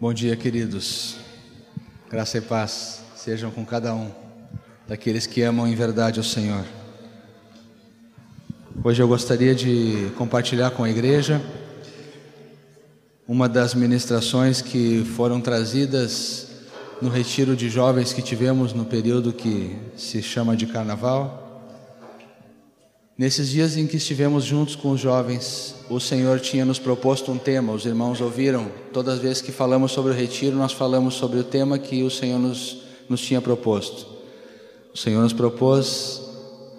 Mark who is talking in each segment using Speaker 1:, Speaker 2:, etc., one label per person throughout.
Speaker 1: Bom dia, queridos. Graça e paz sejam com cada um daqueles que amam em verdade o Senhor. Hoje eu gostaria de compartilhar com a igreja uma das ministrações que foram trazidas no retiro de jovens que tivemos no período que se chama de carnaval. Nesses dias em que estivemos juntos com os jovens, o Senhor tinha nos proposto um tema, os irmãos ouviram. Todas as vezes que falamos sobre o retiro, nós falamos sobre o tema que o Senhor nos, nos tinha proposto. O Senhor nos propôs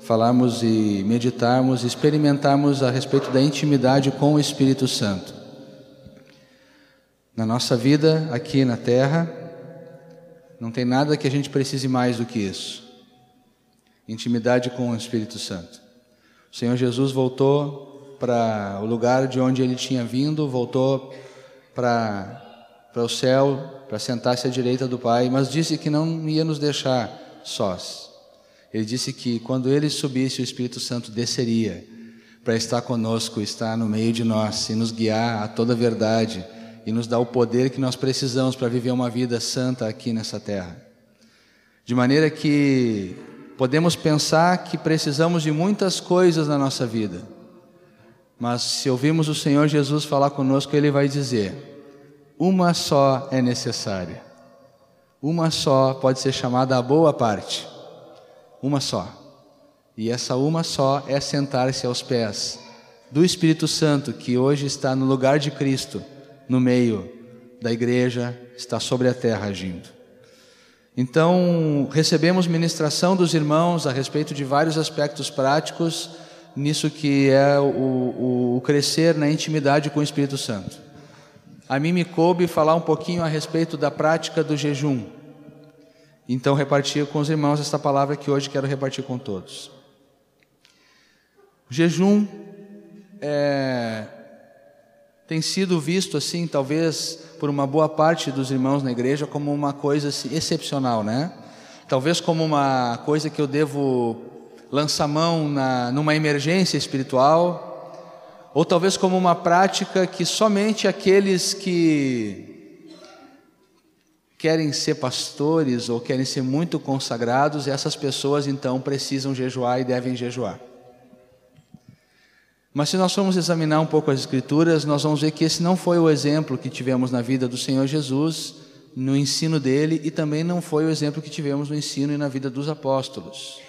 Speaker 1: falarmos e meditarmos, experimentarmos a respeito da intimidade com o Espírito Santo. Na nossa vida aqui na terra, não tem nada que a gente precise mais do que isso. Intimidade com o Espírito Santo. O Senhor Jesus voltou para o lugar de onde ele tinha vindo, voltou para para o céu, para sentar-se à direita do Pai, mas disse que não ia nos deixar sós. Ele disse que quando ele subisse, o Espírito Santo desceria para estar conosco, estar no meio de nós e nos guiar a toda a verdade e nos dar o poder que nós precisamos para viver uma vida santa aqui nessa terra. De maneira que Podemos pensar que precisamos de muitas coisas na nossa vida, mas se ouvirmos o Senhor Jesus falar conosco, Ele vai dizer: uma só é necessária, uma só pode ser chamada a boa parte, uma só. E essa uma só é sentar-se aos pés do Espírito Santo, que hoje está no lugar de Cristo, no meio da igreja, está sobre a terra agindo. Então, recebemos ministração dos irmãos a respeito de vários aspectos práticos nisso que é o, o, crescer na intimidade com o Espírito Santo. A mim me coube falar um pouquinho a respeito da prática do jejum. Então, repartir com os irmãos esta palavra que hoje quero repartir com todos. O jejum é, tem sido visto assim, talvez por uma boa parte dos irmãos na igreja, como uma coisa assim, excepcional, né? Talvez como uma coisa que eu devo lançar mão na, numa emergência espiritual, ou talvez como uma prática que somente aqueles que querem ser pastores ou querem ser muito consagrados, essas pessoas então precisam jejuar e devem jejuar. Mas se nós formos examinar um pouco as Escrituras, nós vamos ver que esse não foi o exemplo que tivemos na vida do Senhor Jesus, no ensino dele, e também não foi o exemplo que tivemos no ensino e na vida dos apóstolos.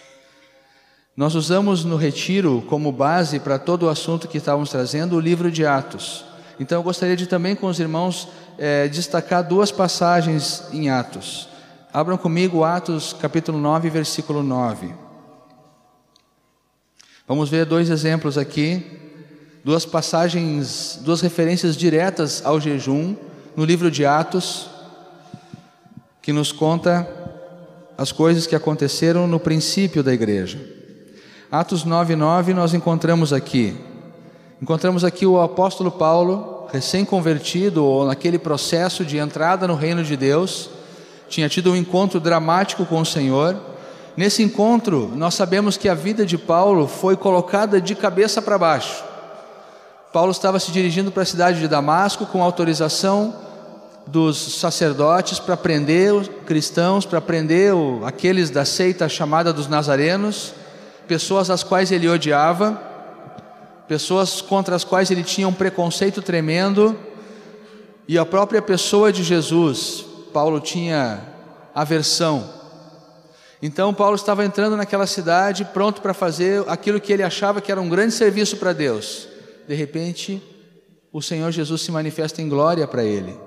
Speaker 1: Nós usamos no retiro como base para todo o assunto que estávamos trazendo o livro de Atos. Então eu gostaria de também com os irmãos é, destacar duas passagens em Atos. Abram comigo Atos capítulo 9, versículo 9. Vamos ver dois exemplos aqui, duas passagens, duas referências diretas ao jejum no livro de Atos, que nos conta as coisas que aconteceram no princípio da igreja. Atos 9:9 nós encontramos aqui. Encontramos aqui o apóstolo Paulo, recém-convertido ou naquele processo de entrada no reino de Deus, tinha tido um encontro dramático com o Senhor Nesse encontro, nós sabemos que a vida de Paulo foi colocada de cabeça para baixo. Paulo estava se dirigindo para a cidade de Damasco com autorização dos sacerdotes para prender os cristãos, para prender aqueles da seita chamada dos nazarenos, pessoas as quais ele odiava, pessoas contra as quais ele tinha um preconceito tremendo, e a própria pessoa de Jesus, Paulo tinha aversão então Paulo estava entrando naquela cidade pronto para fazer aquilo que ele achava que era um grande serviço para Deus. De repente, o Senhor Jesus se manifesta em glória para ele.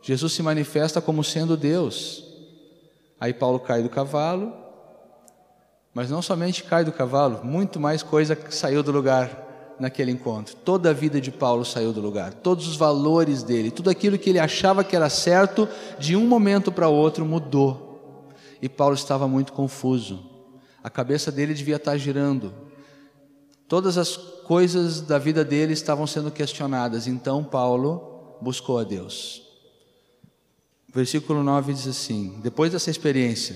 Speaker 1: Jesus se manifesta como sendo Deus. Aí Paulo cai do cavalo, mas não somente cai do cavalo, muito mais coisa saiu do lugar naquele encontro. Toda a vida de Paulo saiu do lugar, todos os valores dele, tudo aquilo que ele achava que era certo, de um momento para outro mudou e Paulo estava muito confuso. A cabeça dele devia estar girando. Todas as coisas da vida dele estavam sendo questionadas. Então Paulo buscou a Deus. Versículo 9 diz assim: Depois dessa experiência,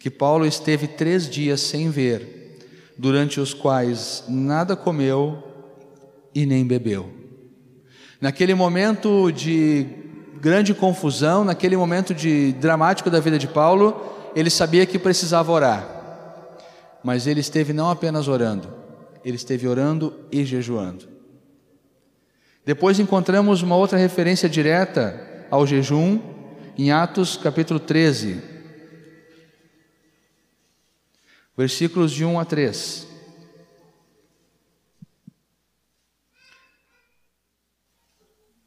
Speaker 1: que Paulo esteve três dias sem ver, durante os quais nada comeu e nem bebeu. Naquele momento de grande confusão, naquele momento de dramático da vida de Paulo, ele sabia que precisava orar. Mas ele esteve não apenas orando, ele esteve orando e jejuando. Depois encontramos uma outra referência direta ao jejum em Atos capítulo 13, versículos de 1 a 3.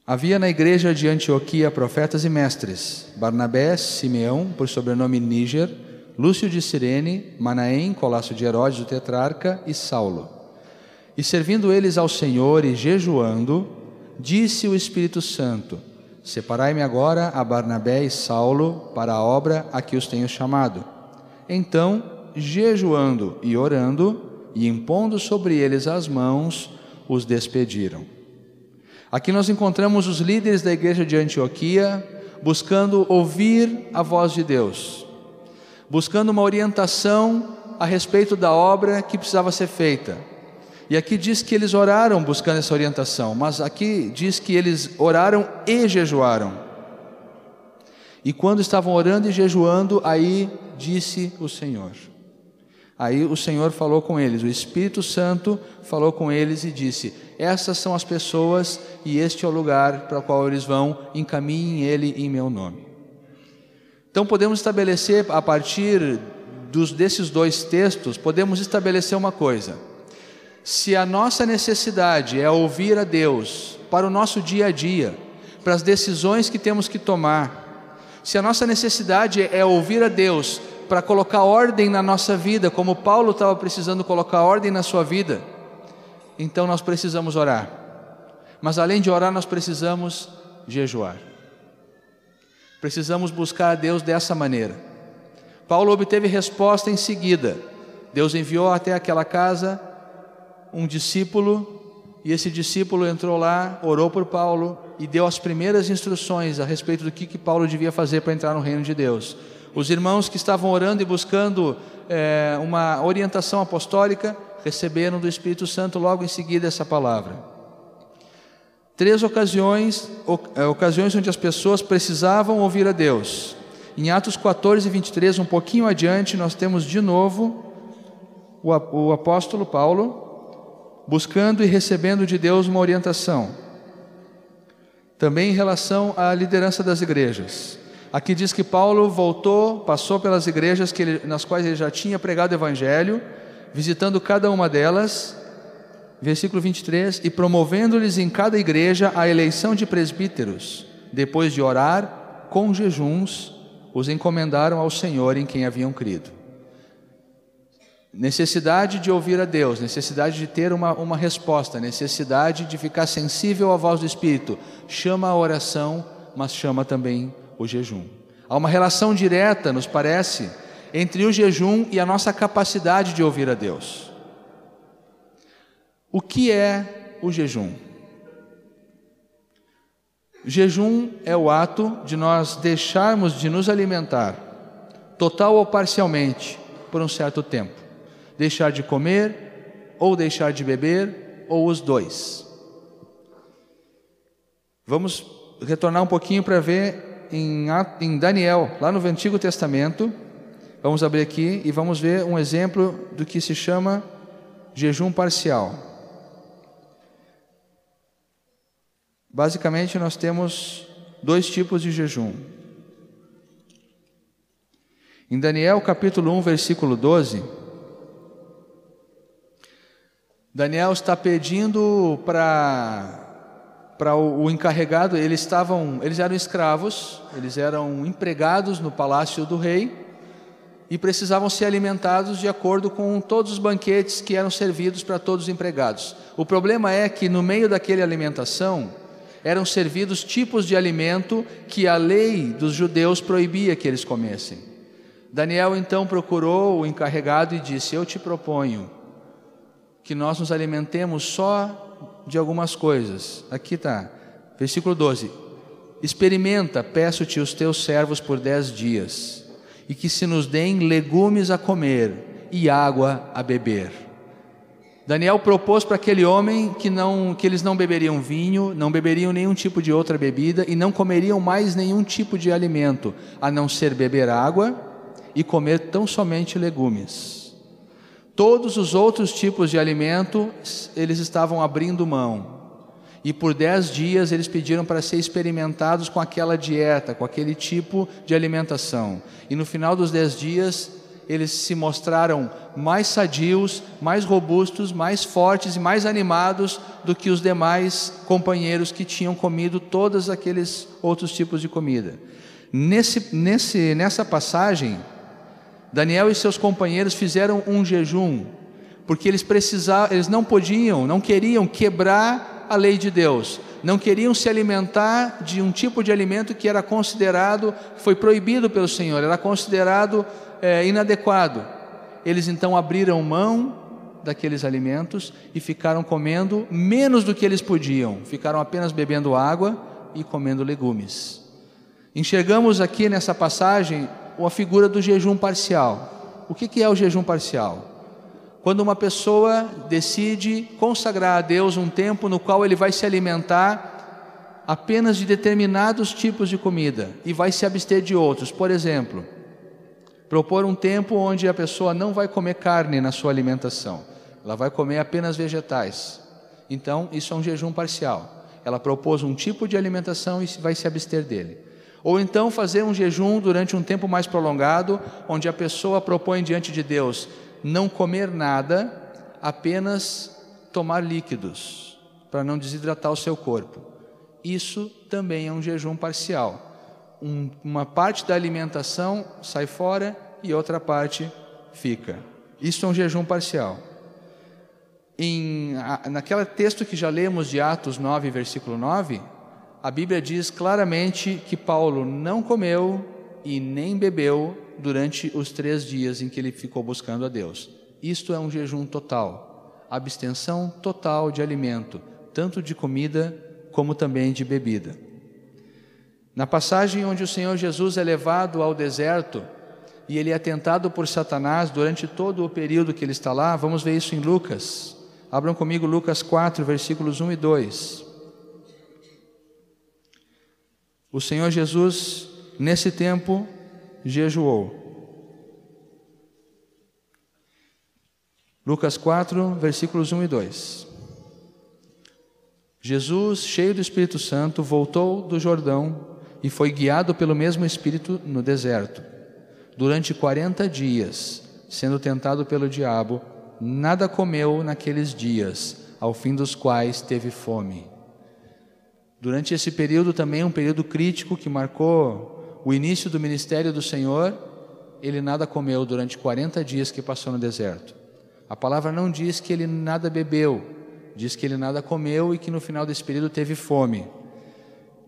Speaker 1: Havia na igreja de Antioquia profetas e mestres: Barnabé, Simeão, por sobrenome Níger, Lúcio de Cirene, Manaém, colasso de Herodes, o tetrarca, e Saulo. E servindo eles ao Senhor e jejuando, disse o Espírito Santo: Separai-me agora a Barnabé e Saulo para a obra a que os tenho chamado. Então, jejuando e orando, e impondo sobre eles as mãos, os despediram. Aqui nós encontramos os líderes da igreja de Antioquia buscando ouvir a voz de Deus, buscando uma orientação a respeito da obra que precisava ser feita. E aqui diz que eles oraram buscando essa orientação, mas aqui diz que eles oraram e jejuaram. E quando estavam orando e jejuando, aí disse o Senhor. Aí o Senhor falou com eles, o Espírito Santo falou com eles e disse: Essas são as pessoas e este é o lugar para o qual eles vão, encaminhem ele em meu nome. Então podemos estabelecer, a partir dos, desses dois textos, podemos estabelecer uma coisa: se a nossa necessidade é ouvir a Deus para o nosso dia a dia, para as decisões que temos que tomar, se a nossa necessidade é ouvir a Deus para colocar ordem na nossa vida, como Paulo estava precisando colocar ordem na sua vida, então nós precisamos orar. Mas além de orar, nós precisamos jejuar. Precisamos buscar a Deus dessa maneira. Paulo obteve resposta em seguida. Deus enviou até aquela casa um discípulo, e esse discípulo entrou lá, orou por Paulo e deu as primeiras instruções a respeito do que, que Paulo devia fazer para entrar no reino de Deus. Os irmãos que estavam orando e buscando é, uma orientação apostólica receberam do Espírito Santo logo em seguida essa palavra. Três ocasiões, é, ocasiões onde as pessoas precisavam ouvir a Deus. Em Atos 14, 23, um pouquinho adiante, nós temos de novo o apóstolo Paulo buscando e recebendo de Deus uma orientação. Também em relação à liderança das igrejas. Aqui diz que Paulo voltou, passou pelas igrejas que ele, nas quais ele já tinha pregado o evangelho, visitando cada uma delas, versículo 23, e promovendo-lhes em cada igreja a eleição de presbíteros. Depois de orar, com jejuns, os encomendaram ao Senhor em quem haviam crido. Necessidade de ouvir a Deus, necessidade de ter uma, uma resposta, necessidade de ficar sensível à voz do Espírito. Chama a oração, mas chama também o jejum. Há uma relação direta, nos parece, entre o jejum e a nossa capacidade de ouvir a Deus. O que é o jejum? O jejum é o ato de nós deixarmos de nos alimentar, total ou parcialmente, por um certo tempo. Deixar de comer, ou deixar de beber, ou os dois. Vamos retornar um pouquinho para ver em, Daniel, lá no Antigo Testamento. Vamos abrir aqui e vamos ver um exemplo do que se chama jejum parcial. Basicamente, nós temos dois tipos de jejum. Em Daniel capítulo 1, versículo 12, Daniel está pedindo para para o, encarregado, eles estavam, eles eram escravos, eles eram empregados no palácio do rei e precisavam ser alimentados de acordo com todos os banquetes que eram servidos para todos os empregados. O problema é que no meio daquela alimentação eram servidos tipos de alimento que a lei dos judeus proibia que eles comessem. Daniel então procurou o encarregado e disse: Eu te proponho que nós nos alimentemos só de algumas coisas. Aqui está, versículo 12: Experimenta, peço-te, os teus servos por dez dias, e que se nos deem legumes a comer e água a beber. Daniel propôs para aquele homem que, não, que eles não beberiam vinho, não beberiam nenhum tipo de outra bebida e não comeriam mais nenhum tipo de alimento, a não ser beber água e comer tão somente legumes. Todos os outros tipos de alimento eles estavam abrindo mão. E por dez dias eles pediram para ser experimentados com aquela dieta, com aquele tipo de alimentação. E no final dos dez dias eles se mostraram mais sadios, mais robustos, mais fortes e mais animados do que os demais companheiros que tinham comido todos aqueles outros tipos de comida. Nesse, nesse, nessa passagem, Daniel e seus companheiros fizeram um jejum, porque eles precisavam, eles não podiam, não queriam quebrar a lei de Deus, não queriam se alimentar de um tipo de alimento que era considerado, foi proibido pelo Senhor, era considerado é, inadequado. Eles então abriram mão daqueles alimentos e ficaram comendo menos do que eles podiam, ficaram apenas bebendo água e comendo legumes. Enxergamos aqui nessa passagem a figura do jejum parcial. O que é o jejum parcial? Quando uma pessoa decide consagrar a Deus um tempo no qual ele vai se alimentar apenas de determinados tipos de comida e vai se abster de outros. Por exemplo, propor um tempo onde a pessoa não vai comer carne na sua alimentação, ela vai comer apenas vegetais. Então, isso é um jejum parcial. Ela propôs um tipo de alimentação e vai se abster dele. Ou então fazer um jejum durante um tempo mais prolongado, onde a pessoa propõe diante de Deus não comer nada, apenas tomar líquidos, para não desidratar o seu corpo. Isso também é um jejum parcial um, uma parte da alimentação sai fora e outra parte fica. Isso é um jejum parcial. Em, naquele texto que já lemos de Atos 9, versículo 9, a Bíblia diz claramente que Paulo não comeu e nem bebeu durante os três dias em que ele ficou buscando a Deus. Isto é um jejum total, abstenção total de alimento, tanto de comida como também de bebida. Na passagem onde o Senhor Jesus é levado ao deserto e ele é tentado por Satanás durante todo o período que ele está lá, vamos ver isso em Lucas. Abram comigo Lucas 4, versículos 1 e 2. O Senhor Jesus, nesse tempo, jejuou. Lucas 4, versículos 1 e 2. Jesus, cheio do Espírito Santo, voltou do Jordão e foi guiado pelo mesmo Espírito no deserto. Durante quarenta dias, sendo tentado pelo diabo, nada comeu naqueles dias, ao fim dos quais teve fome. Durante esse período também, um período crítico que marcou o início do ministério do Senhor, ele nada comeu durante 40 dias que passou no deserto. A palavra não diz que ele nada bebeu, diz que ele nada comeu e que no final desse período teve fome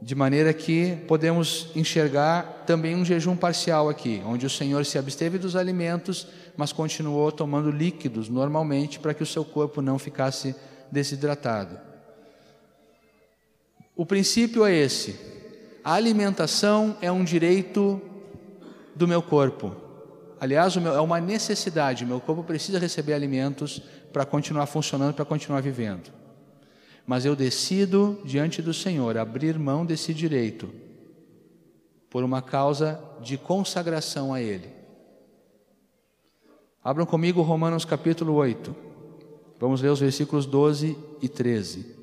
Speaker 1: de maneira que podemos enxergar também um jejum parcial aqui, onde o Senhor se absteve dos alimentos, mas continuou tomando líquidos normalmente para que o seu corpo não ficasse desidratado. O princípio é esse: a alimentação é um direito do meu corpo. Aliás, é uma necessidade, meu corpo precisa receber alimentos para continuar funcionando, para continuar vivendo mas eu decido diante do Senhor abrir mão desse direito por uma causa de consagração a Ele. Abram comigo Romanos capítulo 8. Vamos ler os versículos 12 e 13.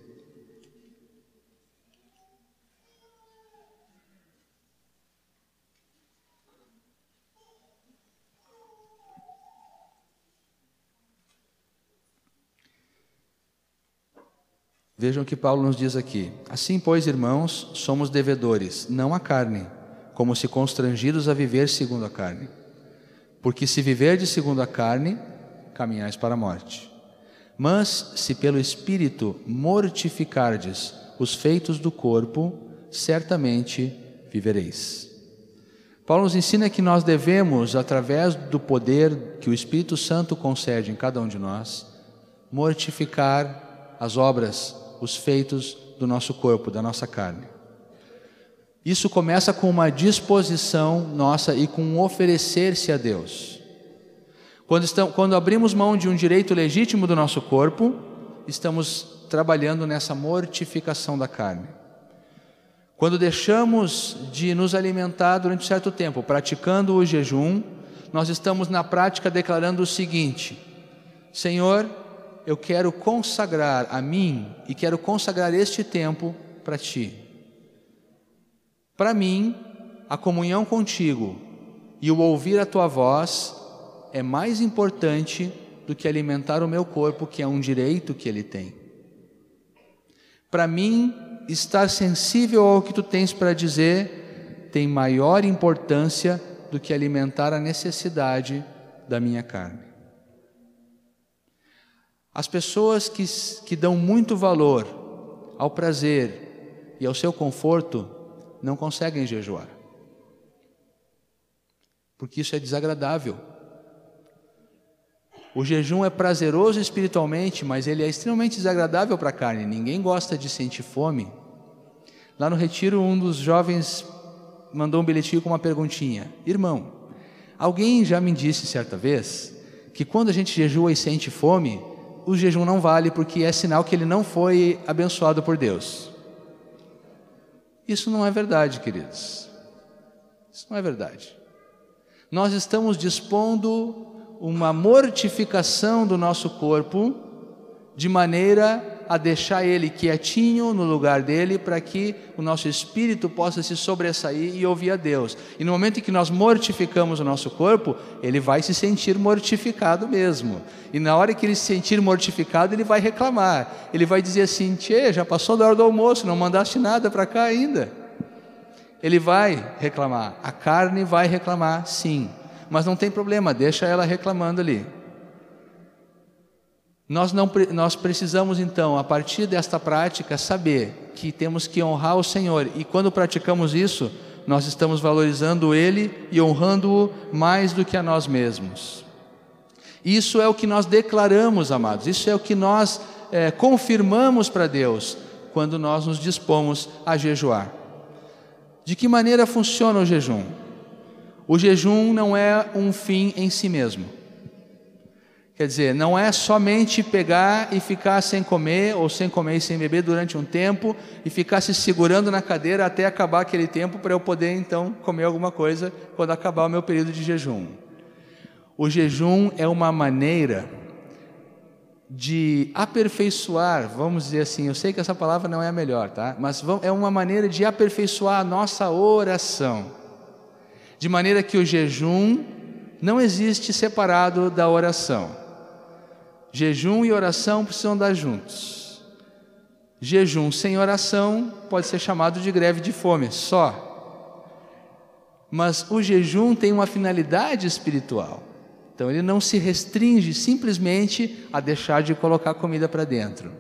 Speaker 1: Vejam o que Paulo nos diz aqui. Assim, pois, irmãos, somos devedores, não à carne, como se constrangidos a viver segundo a carne. Porque se viverdes segundo a carne, caminhais para a morte. Mas se pelo Espírito mortificardes os feitos do corpo, certamente vivereis. Paulo nos ensina que nós devemos, através do poder que o Espírito Santo concede em cada um de nós, mortificar as obras os feitos do nosso corpo, da nossa carne. Isso começa com uma disposição nossa e com um oferecer-se a Deus. Quando, estamos, quando abrimos mão de um direito legítimo do nosso corpo, estamos trabalhando nessa mortificação da carne. Quando deixamos de nos alimentar durante um certo tempo, praticando o jejum, nós estamos na prática declarando o seguinte: Senhor, eu quero consagrar a mim e quero consagrar este tempo para ti. Para mim, a comunhão contigo e o ouvir a tua voz é mais importante do que alimentar o meu corpo, que é um direito que ele tem. Para mim, estar sensível ao que tu tens para dizer tem maior importância do que alimentar a necessidade da minha carne. As pessoas que, que dão muito valor ao prazer e ao seu conforto não conseguem jejuar, porque isso é desagradável. O jejum é prazeroso espiritualmente, mas ele é extremamente desagradável para a carne. Ninguém gosta de sentir fome. Lá no retiro, um dos jovens mandou um bilhetinho com uma perguntinha: Irmão, alguém já me disse certa vez que quando a gente jejua e sente fome, o jejum não vale porque é sinal que ele não foi abençoado por Deus. Isso não é verdade, queridos. Isso não é verdade. Nós estamos dispondo uma mortificação do nosso corpo, de maneira a deixar ele quietinho no lugar dele, para que o nosso espírito possa se sobressair e ouvir a Deus. E no momento em que nós mortificamos o nosso corpo, ele vai se sentir mortificado mesmo. E na hora que ele se sentir mortificado, ele vai reclamar. Ele vai dizer assim: Tchê, já passou da hora do almoço, não mandaste nada para cá ainda. Ele vai reclamar, a carne vai reclamar, sim mas não tem problema, deixa ela reclamando ali. Nós, não, nós precisamos então, a partir desta prática, saber que temos que honrar o Senhor, e quando praticamos isso, nós estamos valorizando Ele e honrando-o mais do que a nós mesmos. Isso é o que nós declaramos, amados, isso é o que nós é, confirmamos para Deus quando nós nos dispomos a jejuar. De que maneira funciona o jejum? O jejum não é um fim em si mesmo. Quer dizer, não é somente pegar e ficar sem comer, ou sem comer e sem beber durante um tempo, e ficar se segurando na cadeira até acabar aquele tempo para eu poder então comer alguma coisa quando acabar o meu período de jejum. O jejum é uma maneira de aperfeiçoar, vamos dizer assim, eu sei que essa palavra não é a melhor, tá? Mas é uma maneira de aperfeiçoar a nossa oração de maneira que o jejum não existe separado da oração. Jejum e oração precisam dar juntos. Jejum sem oração pode ser chamado de greve de fome, só. Mas o jejum tem uma finalidade espiritual. Então ele não se restringe simplesmente a deixar de colocar comida para dentro.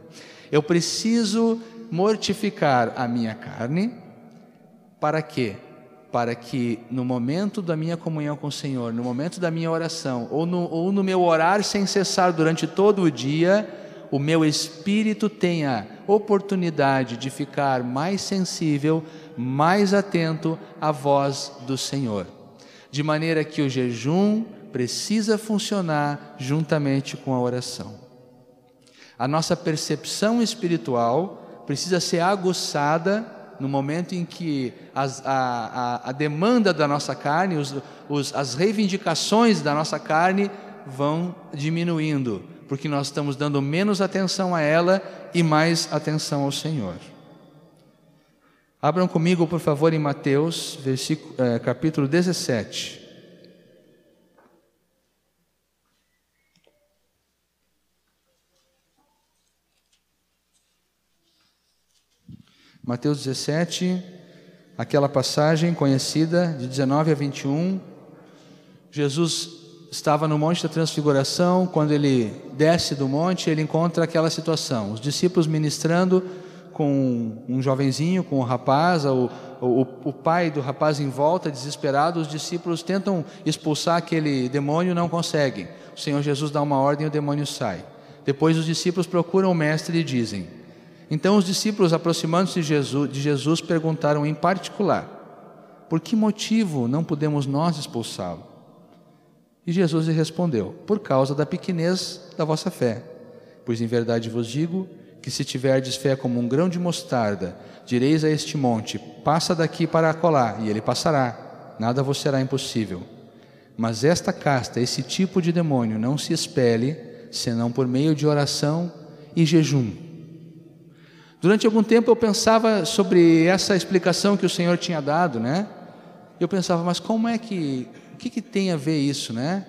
Speaker 1: Eu preciso mortificar a minha carne para quê? Para que no momento da minha comunhão com o Senhor, no momento da minha oração, ou no, ou no meu orar sem cessar durante todo o dia, o meu espírito tenha oportunidade de ficar mais sensível, mais atento à voz do Senhor. De maneira que o jejum precisa funcionar juntamente com a oração. A nossa percepção espiritual precisa ser aguçada no momento em que as, a, a, a, demanda da nossa carne, os, os, as reivindicações da nossa carne vão diminuindo, porque nós estamos dando menos atenção a ela e mais atenção ao Senhor. Abram comigo, por favor, em Mateus, versículo, é, capítulo 17. Mateus 17, aquela passagem conhecida de 19 a 21. Jesus estava no Monte da Transfiguração, quando ele desce do monte, ele encontra aquela situação: os discípulos ministrando com um jovenzinho, com um rapaz, o, o, o pai do rapaz em volta, desesperado, os discípulos tentam expulsar aquele demônio, não conseguem. O Senhor Jesus dá uma ordem e o demônio sai. Depois os discípulos procuram o mestre e dizem: então os discípulos, aproximando-se de Jesus, de Jesus, perguntaram em particular: Por que motivo não podemos nós expulsá-lo? E Jesus lhe respondeu: Por causa da pequenez da vossa fé. Pois em verdade vos digo que se tiverdes fé como um grão de mostarda, direis a este monte: Passa daqui para acolá, e ele passará. Nada vos será impossível. Mas esta casta, esse tipo de demônio, não se expele senão por meio de oração e jejum. Durante algum tempo eu pensava sobre essa explicação que o Senhor tinha dado, né? Eu pensava, mas como é que, o que, que tem a ver isso, né?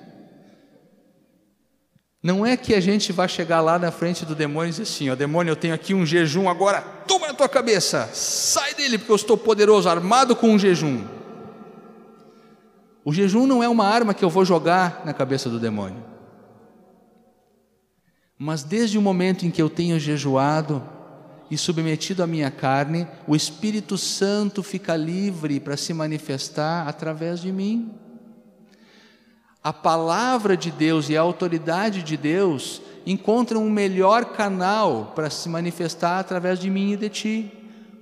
Speaker 1: Não é que a gente vai chegar lá na frente do demônio e dizer assim: ó, demônio, eu tenho aqui um jejum agora, toma na tua cabeça, sai dele, porque eu estou poderoso, armado com um jejum. O jejum não é uma arma que eu vou jogar na cabeça do demônio. Mas desde o momento em que eu tenho jejuado e submetido a minha carne, o Espírito Santo fica livre para se manifestar através de mim. A palavra de Deus e a autoridade de Deus encontram um melhor canal para se manifestar através de mim e de ti,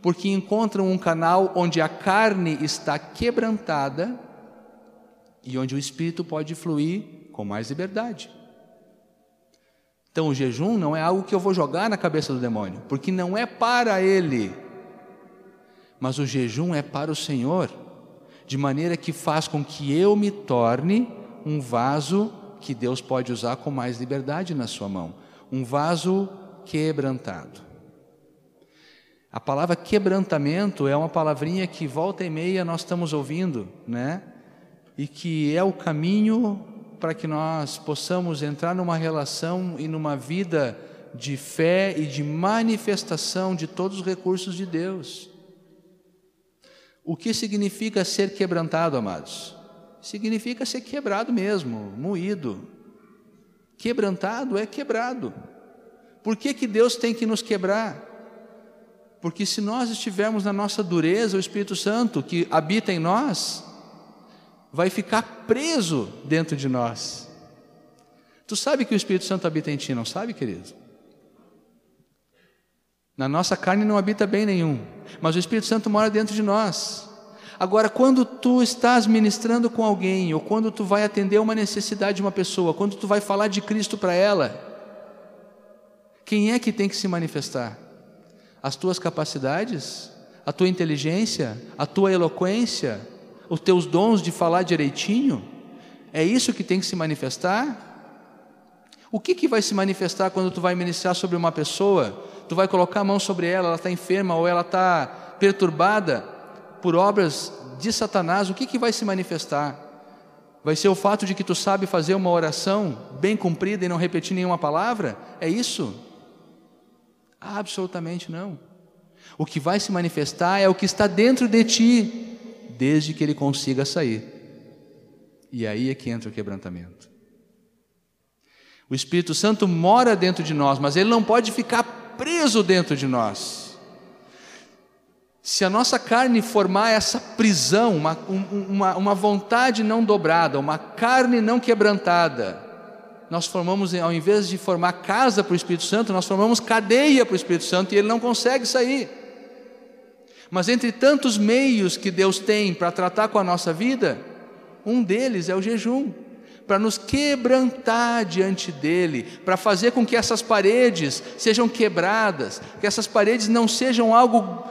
Speaker 1: porque encontram um canal onde a carne está quebrantada e onde o espírito pode fluir com mais liberdade. Então, o jejum não é algo que eu vou jogar na cabeça do demônio, porque não é para ele, mas o jejum é para o Senhor, de maneira que faz com que eu me torne um vaso que Deus pode usar com mais liberdade na sua mão, um vaso quebrantado. A palavra quebrantamento é uma palavrinha que volta e meia nós estamos ouvindo, né? E que é o caminho para que nós possamos entrar numa relação e numa vida de fé e de manifestação de todos os recursos de Deus. O que significa ser quebrantado, amados? Significa ser quebrado mesmo, moído. Quebrantado é quebrado. Por que, que Deus tem que nos quebrar? Porque se nós estivermos na nossa dureza, o Espírito Santo que habita em nós, vai ficar preso dentro de nós. Tu sabe que o Espírito Santo habita em ti, não sabe, querido? Na nossa carne não habita bem nenhum, mas o Espírito Santo mora dentro de nós. Agora, quando tu estás ministrando com alguém, ou quando tu vai atender uma necessidade de uma pessoa, quando tu vai falar de Cristo para ela, quem é que tem que se manifestar? As tuas capacidades, a tua inteligência, a tua eloquência, os teus dons de falar direitinho? É isso que tem que se manifestar? O que, que vai se manifestar quando tu vai ministrar sobre uma pessoa? Tu vai colocar a mão sobre ela, ela está enferma ou ela está perturbada por obras de Satanás, o que, que vai se manifestar? Vai ser o fato de que tu sabe fazer uma oração bem cumprida e não repetir nenhuma palavra? É isso? Absolutamente não. O que vai se manifestar é o que está dentro de ti, desde que ele consiga sair. E aí é que entra o quebrantamento. O Espírito Santo mora dentro de nós, mas ele não pode ficar preso dentro de nós. Se a nossa carne formar essa prisão, uma, uma, uma vontade não dobrada, uma carne não quebrantada, nós formamos, ao invés de formar casa para o Espírito Santo, nós formamos cadeia para o Espírito Santo e ele não consegue sair. Mas entre tantos meios que Deus tem para tratar com a nossa vida, um deles é o jejum, para nos quebrantar diante dele, para fazer com que essas paredes sejam quebradas, que essas paredes não sejam algo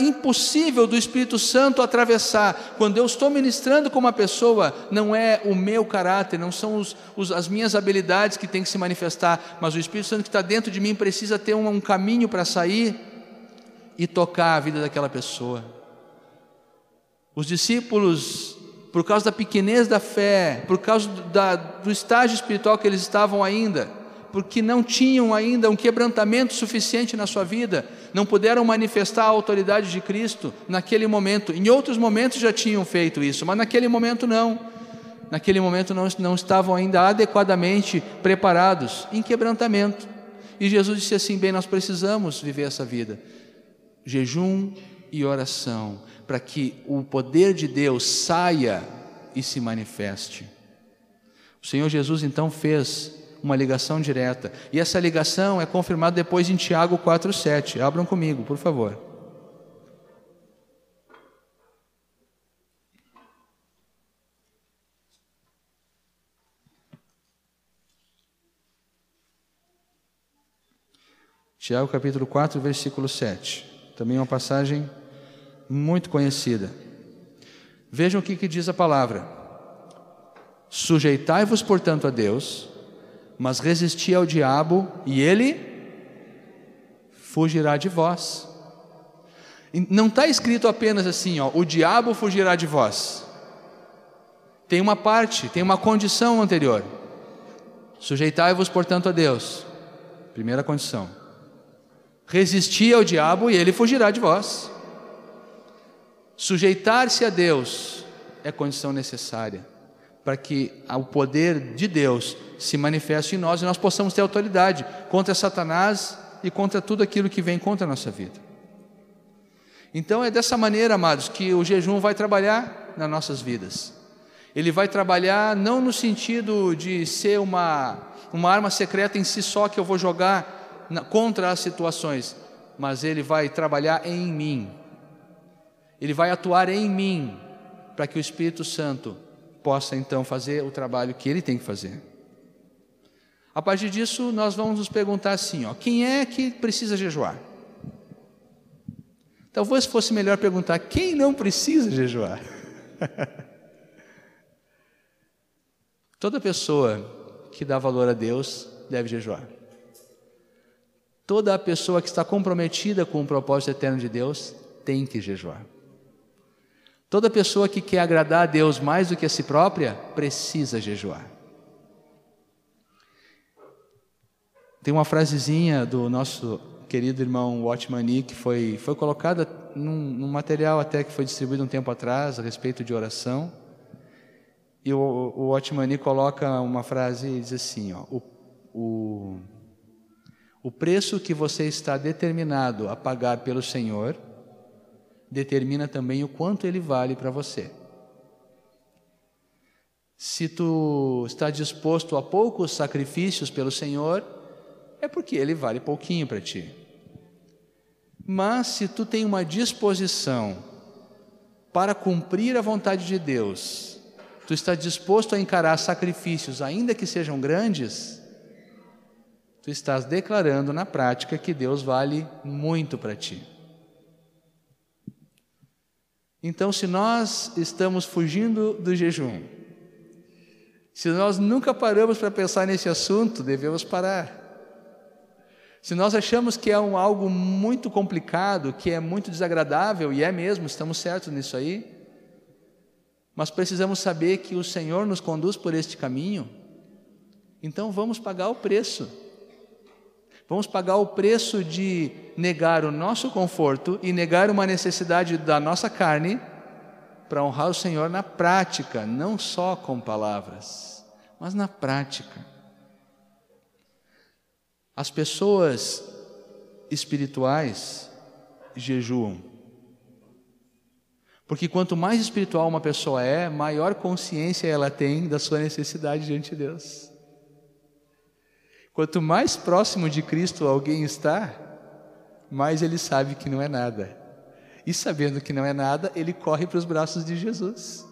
Speaker 1: impossível do Espírito Santo atravessar. Quando eu estou ministrando com uma pessoa, não é o meu caráter, não são os, os, as minhas habilidades que têm que se manifestar, mas o Espírito Santo que está dentro de mim precisa ter um, um caminho para sair e tocar a vida daquela pessoa. Os discípulos, por causa da pequenez da fé, por causa do, da, do estágio espiritual que eles estavam ainda, porque não tinham ainda um quebrantamento suficiente na sua vida, não puderam manifestar a autoridade de Cristo naquele momento. Em outros momentos já tinham feito isso, mas naquele momento não. Naquele momento não, não estavam ainda adequadamente preparados em quebrantamento. E Jesus disse assim: bem, nós precisamos viver essa vida jejum e oração, para que o poder de Deus saia e se manifeste. O Senhor Jesus então fez uma ligação direta, e essa ligação é confirmada depois em Tiago 4:7. Abram comigo, por favor. Tiago capítulo 4, versículo 7. Também é uma passagem muito conhecida. Vejam o que, que diz a palavra: Sujeitai-vos, portanto, a Deus, mas resisti ao diabo, e ele fugirá de vós. Não está escrito apenas assim, ó, o diabo fugirá de vós. Tem uma parte, tem uma condição anterior. Sujeitai-vos, portanto, a Deus. Primeira condição. Resistir ao diabo e ele fugirá de vós. Sujeitar-se a Deus é condição necessária para que o poder de Deus se manifeste em nós e nós possamos ter autoridade contra Satanás e contra tudo aquilo que vem contra a nossa vida. Então é dessa maneira, amados, que o jejum vai trabalhar nas nossas vidas. Ele vai trabalhar não no sentido de ser uma, uma arma secreta em si só que eu vou jogar contra as situações, mas ele vai trabalhar em mim. Ele vai atuar em mim para que o Espírito Santo possa então fazer o trabalho que ele tem que fazer. A partir disso, nós vamos nos perguntar assim: ó, quem é que precisa jejuar? Talvez fosse melhor perguntar quem não precisa jejuar. Toda pessoa que dá valor a Deus deve jejuar. Toda pessoa que está comprometida com o propósito eterno de Deus tem que jejuar. Toda pessoa que quer agradar a Deus mais do que a si própria precisa jejuar. Tem uma frasezinha do nosso querido irmão Watchman que foi, foi colocada num, num, material até que foi distribuído um tempo atrás a respeito de oração. E o, o Watchman coloca uma frase e diz assim: ó, o, o, o preço que você está determinado a pagar pelo Senhor determina também o quanto ele vale para você. Se tu está disposto a poucos sacrifícios pelo Senhor, é porque ele vale pouquinho para ti. Mas se tu tem uma disposição para cumprir a vontade de Deus, tu está disposto a encarar sacrifícios, ainda que sejam grandes, tu estás declarando na prática que Deus vale muito para ti. Então, se nós estamos fugindo do jejum, se nós nunca paramos para pensar nesse assunto, devemos parar. Se nós achamos que é um, algo muito complicado, que é muito desagradável, e é mesmo, estamos certos nisso aí, mas precisamos saber que o Senhor nos conduz por este caminho, então vamos pagar o preço. Vamos pagar o preço de negar o nosso conforto e negar uma necessidade da nossa carne para honrar o Senhor na prática, não só com palavras, mas na prática. As pessoas espirituais jejuam. Porque quanto mais espiritual uma pessoa é, maior consciência ela tem da sua necessidade diante de Deus. Quanto mais próximo de Cristo alguém está, mais ele sabe que não é nada. E sabendo que não é nada, ele corre para os braços de Jesus.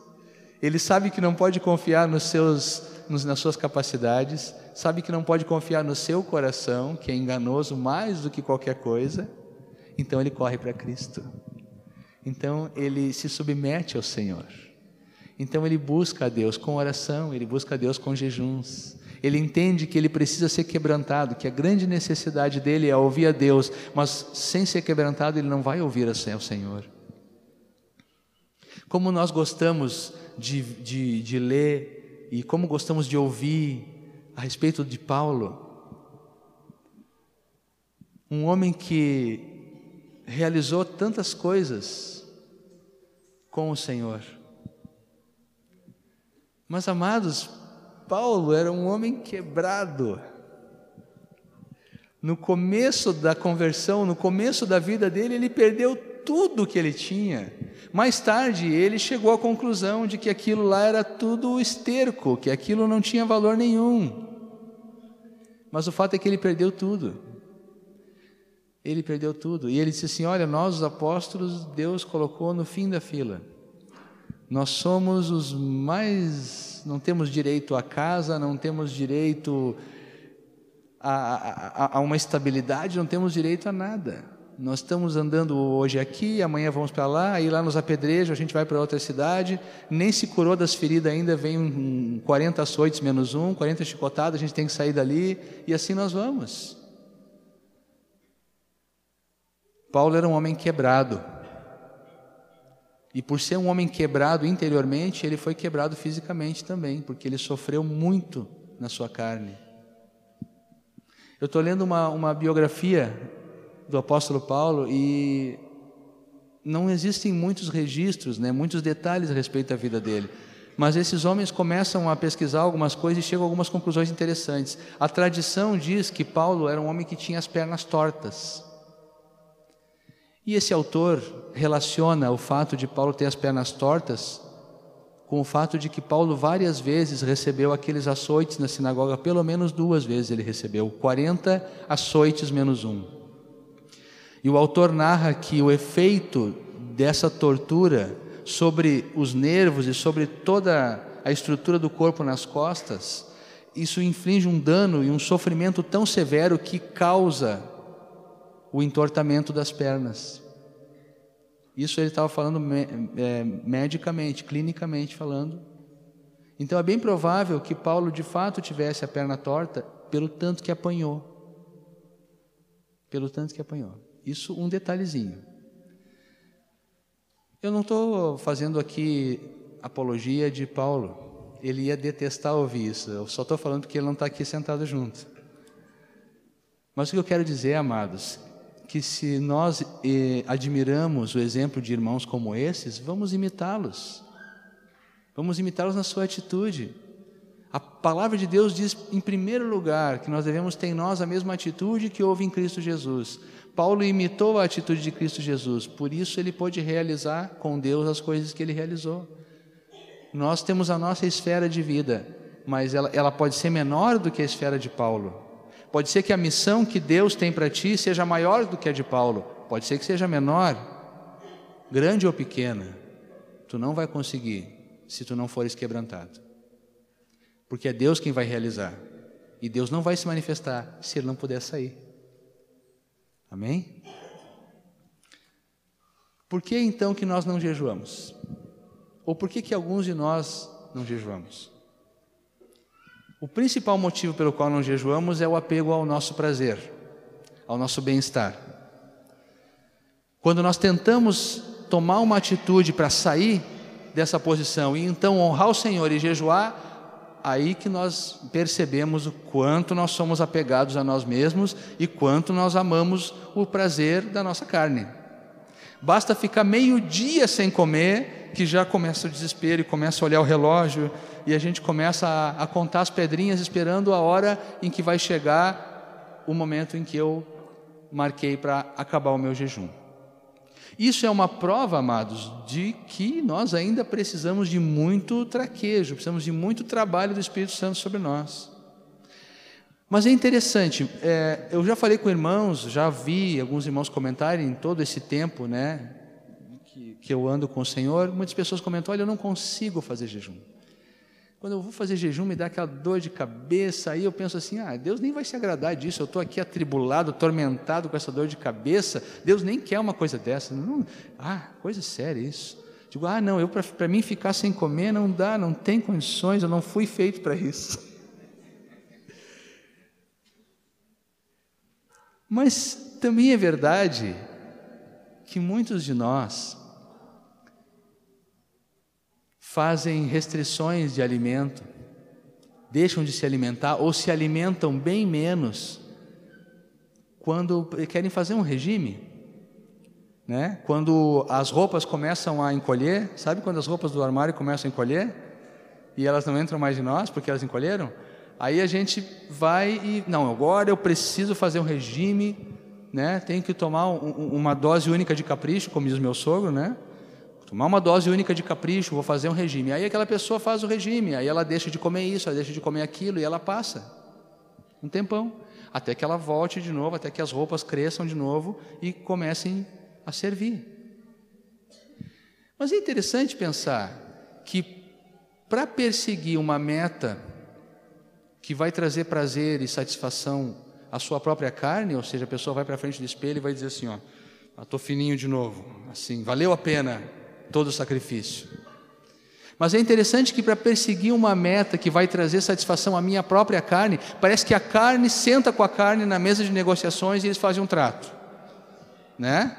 Speaker 1: Ele sabe que não pode confiar nos seus, nos, nas suas capacidades, sabe que não pode confiar no seu coração, que é enganoso mais do que qualquer coisa, então ele corre para Cristo. Então ele se submete ao Senhor. Então ele busca a Deus com oração, ele busca a Deus com jejuns, ele entende que ele precisa ser quebrantado, que a grande necessidade dele é ouvir a Deus, mas sem ser quebrantado ele não vai ouvir ao Senhor. Como nós gostamos de, de, de ler e como gostamos de ouvir a respeito de Paulo, um homem que realizou tantas coisas com o Senhor. Mas amados, Paulo era um homem quebrado. No começo da conversão, no começo da vida dele, ele perdeu tudo que ele tinha. Mais tarde, ele chegou à conclusão de que aquilo lá era tudo esterco, que aquilo não tinha valor nenhum. Mas o fato é que ele perdeu tudo. Ele perdeu tudo. E ele disse assim: Olha, nós, os apóstolos, Deus colocou no fim da fila. Nós somos os mais. Não temos direito à casa, não temos direito a, a, a uma estabilidade, não temos direito a nada. Nós estamos andando hoje aqui, amanhã vamos para lá, aí lá nos apedrejam, a gente vai para outra cidade, nem se curou das feridas ainda, vem um 40 açoites menos um, 40 chicotadas, a gente tem que sair dali, e assim nós vamos. Paulo era um homem quebrado. E por ser um homem quebrado interiormente, ele foi quebrado fisicamente também, porque ele sofreu muito na sua carne. Eu estou lendo uma, uma biografia do apóstolo Paulo e não existem muitos registros, né, muitos detalhes a respeito da vida dele. Mas esses homens começam a pesquisar algumas coisas e chegam a algumas conclusões interessantes. A tradição diz que Paulo era um homem que tinha as pernas tortas. E esse autor relaciona o fato de Paulo ter as pernas tortas com o fato de que Paulo várias vezes recebeu aqueles açoites na sinagoga, pelo menos duas vezes ele recebeu, 40 açoites menos um. E o autor narra que o efeito dessa tortura sobre os nervos e sobre toda a estrutura do corpo nas costas, isso inflige um dano e um sofrimento tão severo que causa o entortamento das pernas. Isso ele estava falando é, medicamente, clinicamente falando. Então é bem provável que Paulo de fato tivesse a perna torta pelo tanto que apanhou. Pelo tanto que apanhou. Isso um detalhezinho. Eu não estou fazendo aqui apologia de Paulo. Ele ia detestar ouvir isso. Eu só estou falando porque ele não está aqui sentado junto. Mas o que eu quero dizer, amados, que se nós eh, admiramos o exemplo de irmãos como esses, vamos imitá-los. Vamos imitá-los na sua atitude. A palavra de Deus diz, em primeiro lugar, que nós devemos ter em nós a mesma atitude que houve em Cristo Jesus. Paulo imitou a atitude de Cristo Jesus, por isso ele pôde realizar com Deus as coisas que ele realizou. Nós temos a nossa esfera de vida, mas ela, ela pode ser menor do que a esfera de Paulo. Pode ser que a missão que Deus tem para ti seja maior do que a de Paulo, pode ser que seja menor, grande ou pequena. Tu não vai conseguir se tu não fores quebrantado. Porque é Deus quem vai realizar. E Deus não vai se manifestar se ele não puder sair. Amém? Por que então que nós não jejuamos? Ou por que que alguns de nós não jejuamos? O principal motivo pelo qual não jejuamos é o apego ao nosso prazer, ao nosso bem-estar. Quando nós tentamos tomar uma atitude para sair dessa posição e então honrar o Senhor e jejuar, aí que nós percebemos o quanto nós somos apegados a nós mesmos e quanto nós amamos o prazer da nossa carne. Basta ficar meio dia sem comer que já começa o desespero e começa a olhar o relógio e a gente começa a, a contar as pedrinhas esperando a hora em que vai chegar o momento em que eu marquei para acabar o meu jejum. Isso é uma prova, amados, de que nós ainda precisamos de muito traquejo, precisamos de muito trabalho do Espírito Santo sobre nós. Mas é interessante, é, eu já falei com irmãos, já vi alguns irmãos comentarem todo esse tempo, né, que, que eu ando com o Senhor, muitas pessoas comentam: olha, eu não consigo fazer jejum. Quando eu vou fazer jejum, me dá aquela dor de cabeça, aí eu penso assim: ah, Deus nem vai se agradar disso, eu estou aqui atribulado, atormentado com essa dor de cabeça, Deus nem quer uma coisa dessa. Não, ah, coisa séria isso. Digo, ah, não, eu para mim ficar sem comer não dá, não tem condições, eu não fui feito para isso. Mas também é verdade que muitos de nós fazem restrições de alimento, deixam de se alimentar ou se alimentam bem menos quando querem fazer um regime. Né? Quando as roupas começam a encolher, sabe quando as roupas do armário começam a encolher? E elas não entram mais de nós porque elas encolheram? Aí a gente vai e, não, agora eu preciso fazer um regime, né? tenho que tomar um, uma dose única de capricho, como diz meu sogro, né? Tomar uma dose única de capricho, vou fazer um regime. Aí aquela pessoa faz o regime, aí ela deixa de comer isso, ela deixa de comer aquilo e ela passa um tempão, até que ela volte de novo, até que as roupas cresçam de novo e comecem a servir. Mas é interessante pensar que para perseguir uma meta que vai trazer prazer e satisfação a sua própria carne, ou seja, a pessoa vai para frente do espelho e vai dizer assim, ó, estou ah, fininho de novo, assim, valeu a pena todo o sacrifício. Mas é interessante que para perseguir uma meta que vai trazer satisfação à minha própria carne, parece que a carne senta com a carne na mesa de negociações e eles fazem um trato, né?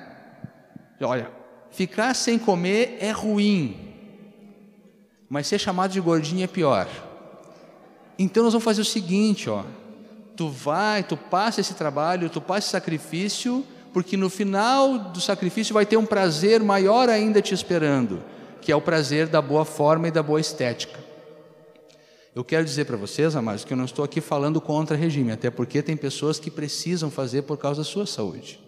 Speaker 1: Olha, ficar sem comer é ruim, mas ser chamado de gordinho é pior. Então nós vamos fazer o seguinte, ó. Tu vai, tu passa esse trabalho, tu passa esse sacrifício, porque no final do sacrifício vai ter um prazer maior ainda te esperando, que é o prazer da boa forma e da boa estética. Eu quero dizer para vocês, amados, que eu não estou aqui falando contra regime, até porque tem pessoas que precisam fazer por causa da sua saúde.